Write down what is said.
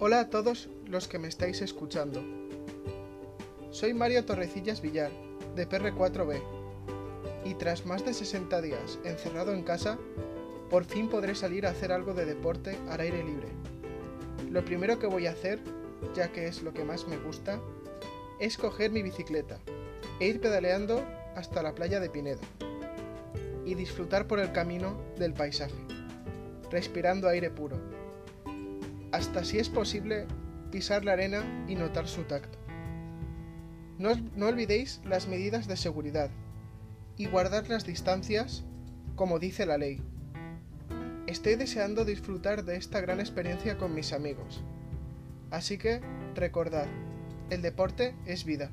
Hola a todos los que me estáis escuchando. Soy Mario Torrecillas Villar, de PR4B, y tras más de 60 días encerrado en casa, por fin podré salir a hacer algo de deporte al aire libre. Lo primero que voy a hacer, ya que es lo que más me gusta, es coger mi bicicleta e ir pedaleando hasta la playa de Pinedo y disfrutar por el camino del paisaje, respirando aire puro, hasta si es posible pisar la arena y notar su tacto. No, olvidéis las medidas de seguridad y guardar las distancias como dice la ley. Estoy deseando disfrutar de esta gran experiencia con mis amigos. Así que recordad, el deporte es vida.